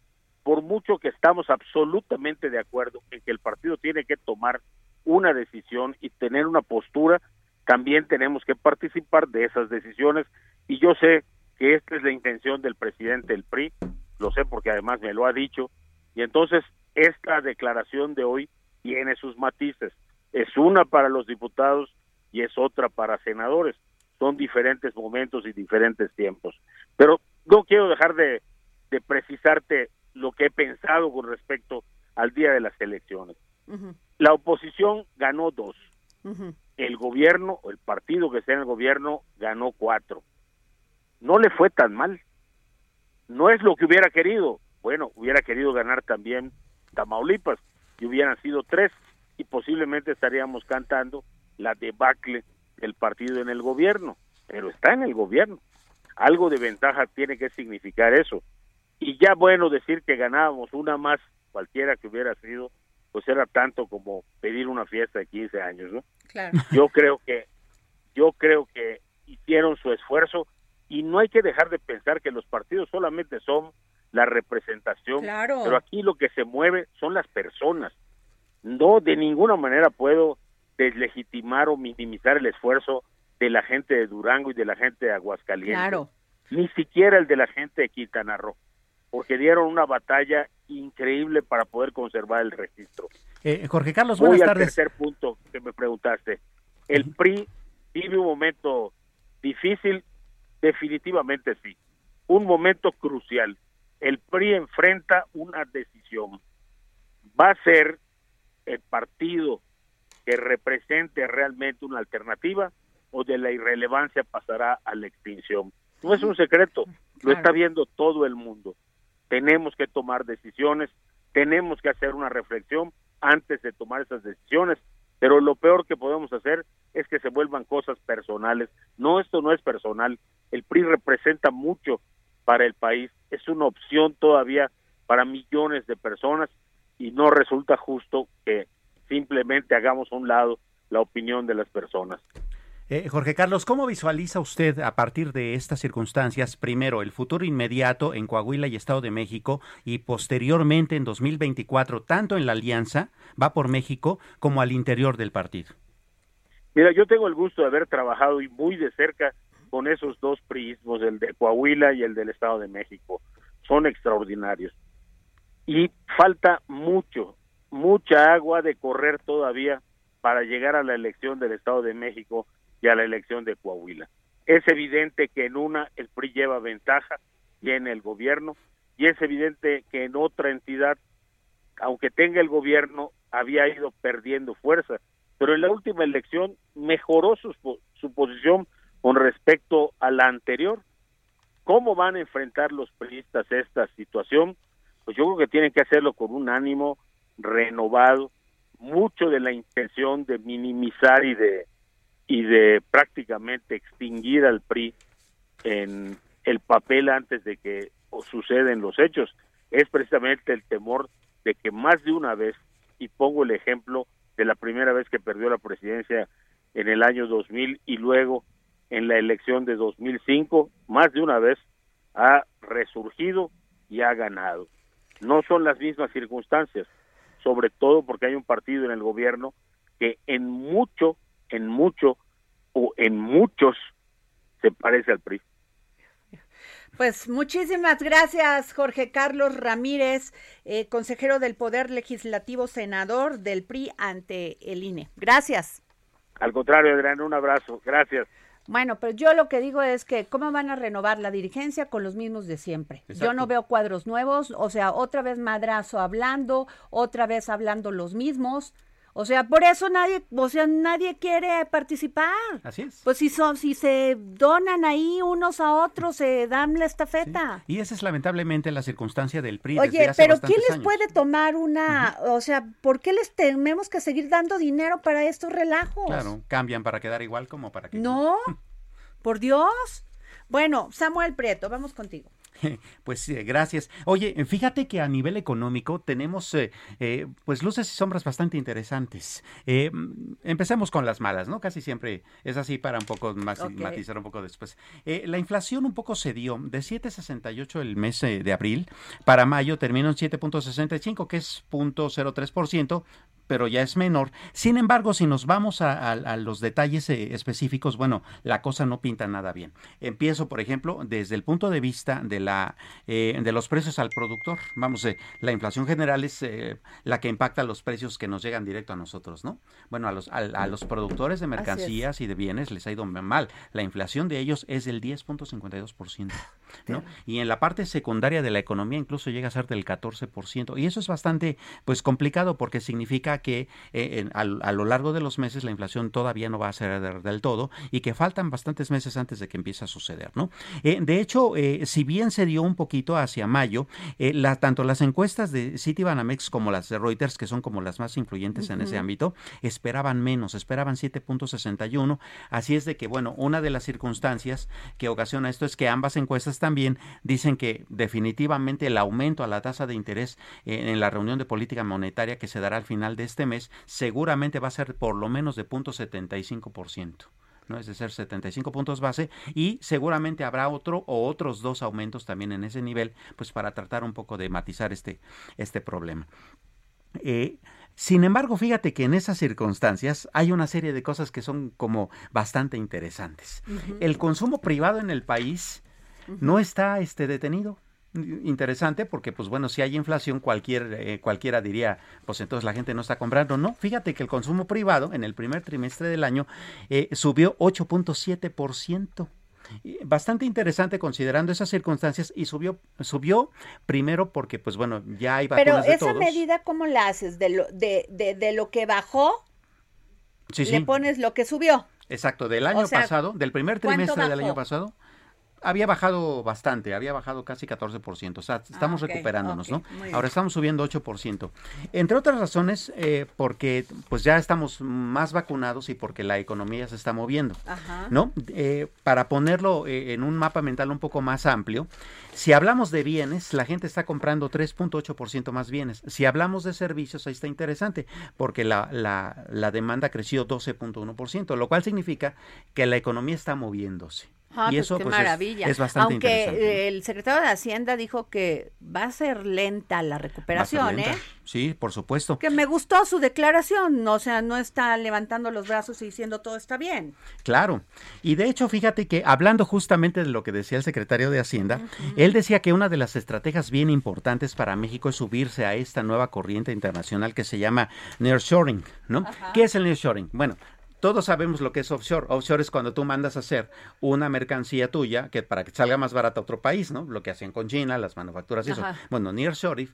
por mucho que estamos absolutamente de acuerdo en que el partido tiene que tomar una decisión y tener una postura, también tenemos que participar de esas decisiones y yo sé que esta es la intención del presidente del PRI, lo sé porque además me lo ha dicho, y entonces esta declaración de hoy tiene sus matices. Es una para los diputados y es otra para senadores. Son diferentes momentos y diferentes tiempos. Pero no quiero dejar de, precisarte lo que he pensado con respecto al día de las elecciones. La oposición ganó dos. El gobierno, o el partido que está en el gobierno, ganó cuatro. No le fue tan mal. No es lo que hubiera querido, bueno, hubiera querido ganar también Tamaulipas y hubieran sido tres y posiblemente estaríamos cantando la debacle del partido en el gobierno, pero está en el gobierno. Algo de ventaja tiene que significar eso. Y ya bueno decir que ganábamos una más, cualquiera que hubiera sido, pues era tanto como pedir una fiesta de 15 años, ¿no? Claro. Yo creo que yo creo que hicieron su esfuerzo y no hay que dejar de pensar que los partidos solamente son la representación, pero aquí lo que se mueve son las personas. No de ninguna manera puedo deslegitimar o minimizar el esfuerzo de la gente de Durango y de la gente de Aguascalientes. Ni siquiera el de la gente de Quintana Roo, porque dieron una batalla increíble para poder conservar el registro. Eh, Jorge Carlos, buenas Voy tardes. al tercer punto que me preguntaste. El PRI vive un momento difícil, definitivamente sí. Un momento crucial el PRI enfrenta una decisión. ¿Va a ser el partido que represente realmente una alternativa o de la irrelevancia pasará a la extinción? No es un secreto, lo está viendo todo el mundo. Tenemos que tomar decisiones, tenemos que hacer una reflexión antes de tomar esas decisiones, pero lo peor que podemos hacer es que se vuelvan cosas personales. No, esto no es personal. El PRI representa mucho para el país, es una opción todavía para millones de personas y no resulta justo que simplemente hagamos a un lado la opinión de las personas. Eh, Jorge Carlos, ¿cómo visualiza usted a partir de estas circunstancias, primero, el futuro inmediato en Coahuila y Estado de México y posteriormente en 2024, tanto en la alianza, va por México, como al interior del partido? Mira, yo tengo el gusto de haber trabajado y muy de cerca con esos dos prismos, el de Coahuila y el del Estado de México. Son extraordinarios. Y falta mucho, mucha agua de correr todavía para llegar a la elección del Estado de México y a la elección de Coahuila. Es evidente que en una el PRI lleva ventaja, tiene el gobierno, y es evidente que en otra entidad, aunque tenga el gobierno, había ido perdiendo fuerza, pero en la última elección mejoró su, su posición con respecto a la anterior. ¿Cómo van a enfrentar los periodistas esta situación? Pues yo creo que tienen que hacerlo con un ánimo renovado, mucho de la intención de minimizar y de y de prácticamente extinguir al PRI en el papel antes de que suceden los hechos, es precisamente el temor de que más de una vez, y pongo el ejemplo de la primera vez que perdió la presidencia en el año 2000 y luego en la elección de 2005, más de una vez ha resurgido y ha ganado. No son las mismas circunstancias, sobre todo porque hay un partido en el gobierno que en mucho, en mucho o en muchos se parece al PRI. Pues muchísimas gracias, Jorge Carlos Ramírez, eh, consejero del Poder Legislativo, senador del PRI ante el INE. Gracias. Al contrario, Adrián, un abrazo. Gracias. Bueno, pero yo lo que digo es que cómo van a renovar la dirigencia con los mismos de siempre. Yo no veo cuadros nuevos, o sea, otra vez madrazo hablando, otra vez hablando los mismos. O sea, por eso nadie, o sea, nadie quiere participar. Así es. Pues si son, si se donan ahí unos a otros, se dan la estafeta. Y esa es lamentablemente la circunstancia del PRI. Oye, pero ¿quién les puede tomar una, o sea, por qué les tenemos que seguir dando dinero para estos relajos? Claro, cambian para quedar igual como para que. No, por Dios. Bueno, Samuel Prieto, vamos contigo. Pues gracias. Oye, fíjate que a nivel económico tenemos eh, eh, pues luces y sombras bastante interesantes. Eh, empecemos con las malas, ¿no? Casi siempre es así para un poco más matizar un poco después. la inflación un poco se dio de 7.68 el mes de abril, para mayo terminó en 7.65, que es 0.03%, pero ya es menor. Sin embargo, si nos vamos a, los detalles eh, específicos, bueno, la cosa no pinta nada bien. Empiezo, por ejemplo, desde el punto de vista de la eh, de los precios al productor. Vamos, eh, la inflación general es la que impacta los precios que nos llegan directo a nosotros, ¿no? Bueno, a los a, los productores de mercancías y de bienes les ha ido mal. La inflación de ellos es del 10.52%, ¿no? Y en la parte secundaria de la economía incluso llega a ser del 14%. Y eso es bastante, pues, complicado porque significa que eh, a, lo largo de los meses la inflación todavía no va a ser del todo y que faltan bastantes meses antes de que empiece a suceder, ¿no? Eh, de hecho, eh, si bien se dio un poquito hacia mayo, tanto las encuestas de Citibanamex como las de Reuters, que son como las más influyentes en ese ámbito, esperaban menos, esperaban 7.61, así es de que, bueno, una de las circunstancias que ocasiona esto es que ambas encuestas también dicen que definitivamente el aumento a la tasa de interés en la reunión de política monetaria que se dará al final de este mes seguramente va a ser por lo menos de 0.75%. ¿no? es decir, 75 puntos base y seguramente habrá otro o otros dos aumentos también en ese nivel, pues para tratar un poco de matizar este, este problema. Eh, sin embargo, fíjate que en esas circunstancias hay una serie de cosas que son como bastante interesantes. El consumo privado en el país no está este, detenido interesante porque pues bueno si hay inflación cualquier eh, cualquiera diría pues entonces la gente no está comprando. No fíjate que el consumo privado en el primer trimestre del año eh, subió 8.7 bastante interesante considerando esas circunstancias y subió subió primero porque pues bueno ya hay vacunas pero esa medida cómo la haces de lo de, de, lo que bajó sí, le pones lo que subió exacto del año pasado del primer trimestre del año pasado había bajado bastante, había bajado casi 14%, o sea, estamos ah, recuperándonos, ¿no? Ahora estamos subiendo 8%. Entre otras razones, eh, porque pues ya estamos más vacunados y porque la economía se está moviendo, ¿no? Eh, para ponerlo eh, en un mapa mental un poco más amplio, si hablamos de bienes, la gente está comprando 3.8% más bienes. Si hablamos de servicios, ahí está interesante, porque la, la, la demanda creció 12.1%, lo cual significa que la economía está moviéndose. Ah, y pues eso qué pues, maravilla. Es, bastante Aunque el secretario de Hacienda dijo que va a ser lenta la recuperación, ¿eh? Sí, por supuesto. Que me gustó su declaración, o sea, no está levantando los brazos y diciendo todo está bien. Claro. Y de hecho, fíjate que hablando justamente de lo que decía el secretario de Hacienda, él decía que una de las estrategias bien importantes para México es subirse a esta nueva corriente internacional que se llama nearshoring, ¿no? ¿Qué es el nearshoring? Bueno, todos sabemos lo que es offshore. Offshore es cuando tú mandas a hacer una mercancía tuya que para que salga más barata a otro país, ¿no? Lo que hacen con China, las manufacturas y eso. Bueno, nearshoring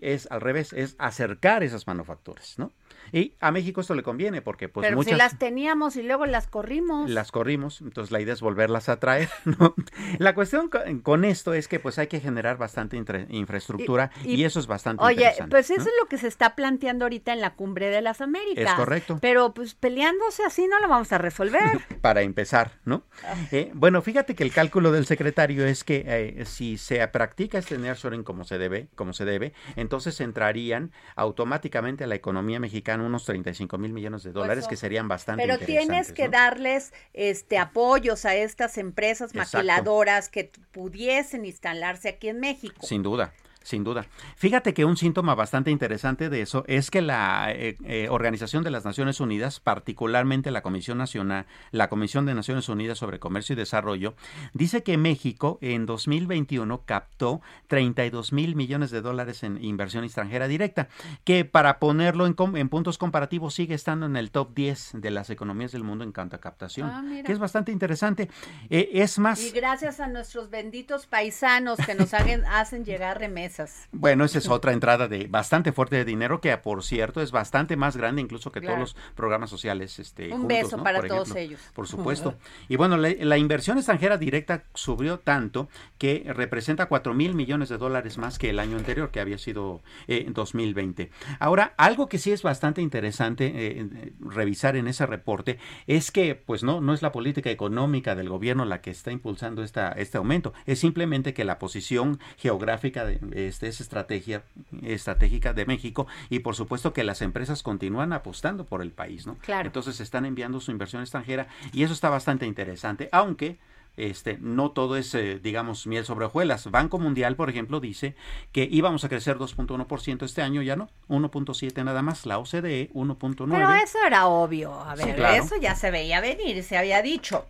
es al revés, es acercar esas manufacturas, ¿no? Y a México esto le conviene porque pues Pero si las teníamos y luego las corrimos. Las corrimos, entonces la idea es volverlas a traer, ¿no? La cuestión con, esto es que pues hay que generar bastante infraestructura y, eso es bastante Oye, pues eso es lo que se está planteando ahorita en la Cumbre de las Américas. Es correcto. Pero pues peleando así no lo vamos a resolver. Para empezar, ¿no? Ah. Eh, bueno, fíjate que el cálculo del secretario es que eh, si se practica este nearshoring como se debe, como se debe, entonces entrarían automáticamente a la economía mexicana unos 35 mil millones de dólares, que serían bastante Pero tienes que darles este apoyos a estas empresas Exacto. maquiladoras que pudiesen instalarse aquí en México. Sin duda. Sin duda. Fíjate que un síntoma bastante interesante de eso es que la eh, eh, Organización de las Naciones Unidas, particularmente la Comisión Nacional, la Comisión de Naciones Unidas sobre Comercio y Desarrollo, dice que México en 2021 captó 32 mil millones de dólares en inversión extranjera directa, que para ponerlo en, en puntos comparativos sigue estando en el top 10 de las economías del mundo en cuanto a captación, Ah, mira. que es bastante interesante. Eh, es más, Y gracias a nuestros benditos paisanos que nos hagan- hacen llegar remesas. Bueno, esa es otra entrada de bastante fuerte de dinero que, por cierto, es bastante más grande incluso que Claro. todos los programas sociales. Este, Un juntos, beso ¿no? para Por todos ejemplo. ellos. Por supuesto. Y bueno, la, la inversión extranjera directa subió tanto que representa 4 mil millones de dólares más que el año anterior, que había sido eh, en 2020. Ahora, algo que sí es bastante interesante eh, eh, revisar en ese reporte es que, pues no, no es la política económica del gobierno la que está impulsando esta, este aumento, es simplemente que la posición geográfica de este, es estrategia estratégica de México y por supuesto que las empresas continúan apostando por el país, ¿no? Claro. Entonces están enviando su inversión extranjera y eso está bastante interesante, aunque este, no todo es, eh, digamos, miel sobre hojuelas. Banco Mundial, por ejemplo, dice que íbamos a crecer 2.1% este año, ya no, 1.7 nada más. La OCDE, 1.9. Pero eso era obvio. A Sí, ver, claro. eso ya se veía venir, se había dicho.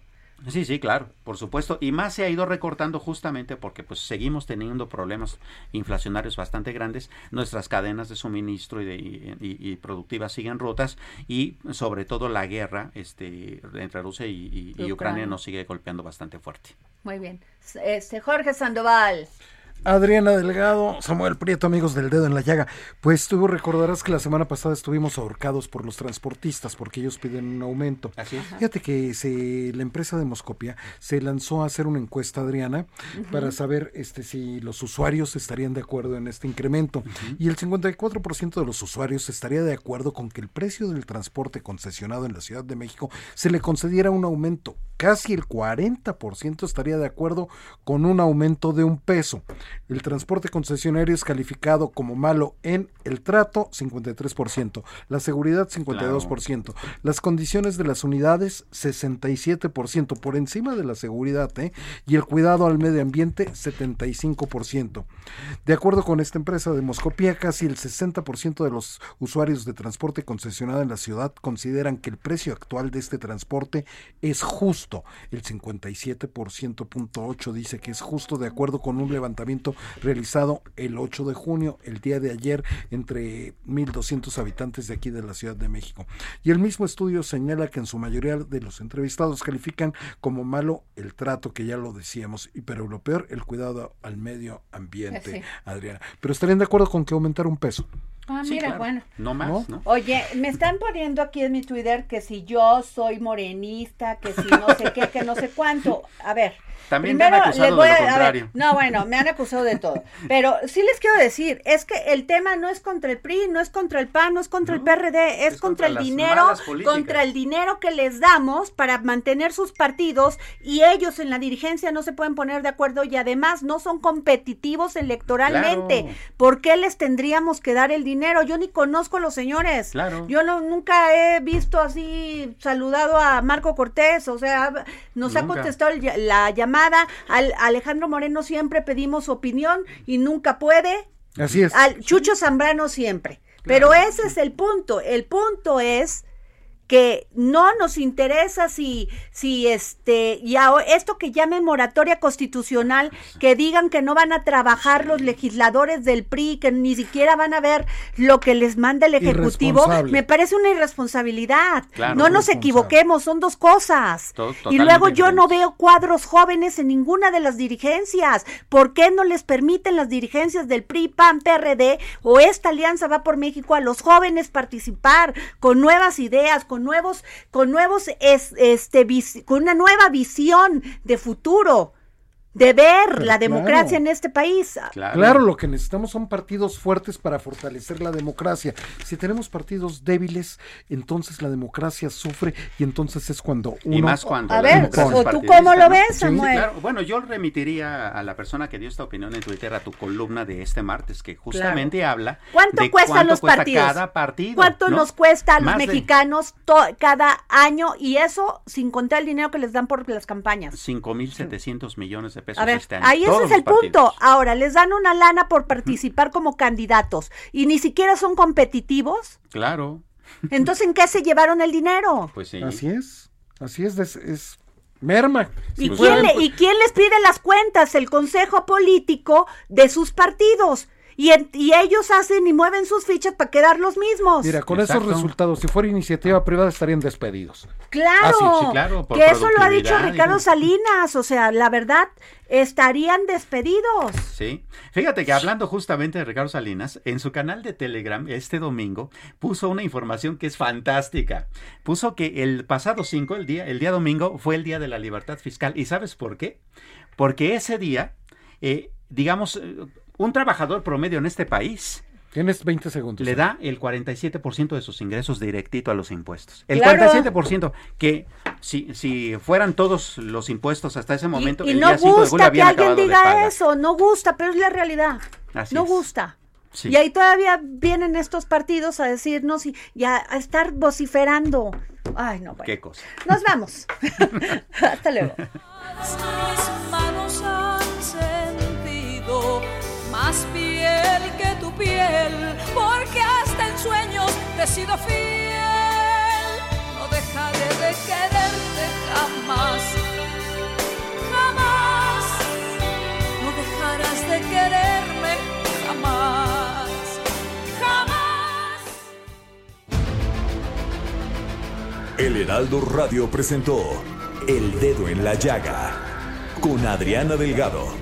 Sí, sí, claro, por supuesto. Y más se ha ido recortando justamente porque pues seguimos teniendo problemas inflacionarios bastante grandes. Nuestras cadenas de suministro y, de, y, productivas siguen rotas y sobre todo la guerra este, entre Rusia y Ucrania. Ucrania nos sigue golpeando bastante fuerte. Muy bien. Este, Jorge Sandoval. Adriana Delgado, Samuel Prieto, amigos del dedo en la llaga. Pues tú recordarás que la semana pasada estuvimos ahorcados por los transportistas porque ellos piden un aumento. Así es. Fíjate que se, la empresa de Moscopia se lanzó a hacer una encuesta, Adriana, para saber este, si los usuarios estarían de acuerdo en este incremento. Y el 54% de los usuarios estaría de acuerdo con que el precio del transporte concesionado en la Ciudad de México se le concediera un aumento. Casi el 40% estaría de acuerdo con un aumento de un peso. El transporte concesionario es calificado como malo en el trato 53%, la seguridad 52%, las condiciones de las unidades 67%, por encima de la seguridad ¿eh? y el cuidado al medio ambiente 75%. De acuerdo con esta empresa de Moscopía, casi el 60% de los usuarios de transporte concesionado en la ciudad consideran que el precio actual de este transporte es justo. El 57.8 dice que es justo de acuerdo con un levantamiento realizado el 8 de junio, el día de ayer, entre 1.200 habitantes de aquí de la Ciudad de México. Y el mismo estudio señala que en su mayoría de los entrevistados califican como malo el trato, que ya lo decíamos, y pero lo peor, el cuidado al medio ambiente, Sí. Adriana. Pero estarían de acuerdo con que aumentar un peso. Ah, Sí, mira, claro. bueno. No más, ¿no? Oye, me están poniendo aquí en mi Twitter que si yo soy morenista, que si no sé qué, que no sé cuánto. A ver. También te han acusado de lo a ver, contrario. no, bueno, me han acusado de todo. Pero sí les quiero decir, es que el tema no es contra el PRI, no es contra el PAN, no es contra el PRD, es, es contra, contra el dinero, contra el dinero que les damos para mantener sus partidos y ellos en la dirigencia no se pueden poner de acuerdo y además no son competitivos electoralmente. Claro. ¿Por qué les tendríamos que dar el dinero? Yo ni conozco a los señores. Claro. Yo no, nunca he visto así saludado a Marco Cortés, o sea, nos ha contestado el la llamada. Al Alejandro Moreno siempre pedimos opinión y nunca puede. Así es. Al Chucho Zambrano siempre. Pero ese es el punto. El punto es que no nos interesa si, si este, y a- esto que llame moratoria constitucional, que digan que no van a trabajar los legisladores del PRI, que ni siquiera van a ver lo que les manda el Ejecutivo, me parece una irresponsabilidad. Claro. no nos equivoquemos, son dos cosas. To- y luego yo no veo cuadros jóvenes en ninguna de las dirigencias. ¿Por qué no les permiten las dirigencias del PRI, PAN, PRD o esta alianza va por México a los jóvenes participar con nuevas ideas, con nuevos, con nuevos, es- este, con una nueva visión de futuro? De ver la democracia en este país. Claro. lo que necesitamos son partidos fuertes para fortalecer la democracia. Si tenemos partidos débiles, entonces la democracia sufre y entonces es cuando uno... Y más cuando... A ver, ¿o tú cómo lo ves, Samuel? claro. Bueno, yo remitiría a la persona que dio esta opinión en Twitter a tu columna de este martes, que justamente habla ¿Cuánto de cuestan cuánto los cuesta partidos? cada partido. ¿Cuánto ¿no? nos cuesta a los Más de mexicanos cada año? Y eso sin contar el dinero que les dan por las campañas. 5.700 millones de pesos A ver, este año. ahí ese es el punto. Ahora, les dan una lana por participar como candidatos y ni siquiera son competitivos. Claro, Entonces, ¿en qué se llevaron el dinero? pues sí. Así es, así es, es, es merma. ¿Y, Si quién le- pues, ¿Y quién les pide las cuentas? El consejo político de sus partidos. Y, en- y ellos hacen y mueven sus fichas para quedar los mismos. Mira, con esos resultados, si fuera iniciativa privada estarían despedidos. Claro, Ah, sí, sí, claro, por que eso lo ha dicho Ricardo. Salinas, o sea, la verdad, estarían despedidos. Sí. Fíjate que hablando justamente de Ricardo Salinas, en su canal de Telegram este domingo puso una información que es fantástica. Puso que el pasado 5, el día, el día domingo, fue el día de la libertad fiscal. ¿Y sabes por qué? Porque ese día, eh, digamos, eh, un trabajador promedio en este país Tienes 20 segundos. le da el 47% de sus ingresos directito a los impuestos. El Claro. 47% que si, si fueran todos los impuestos hasta ese momento, y el no día 5 de julio gusta que alguien diga eso, no gusta, pero es la realidad. Así no es. gusta. Sí. Y ahí todavía vienen estos partidos a decirnos y, y a, a estar vociferando. Ay, no, bueno. Qué cosa. Nos vamos. Hasta luego. Más piel que tu piel, porque hasta en sueños te he sido fiel. No dejaré de quererte jamás, jamás. No dejarás de quererme jamás, jamás. El Heraldo Radio presentó El Dedo en la Llaga con Adriana Delgado.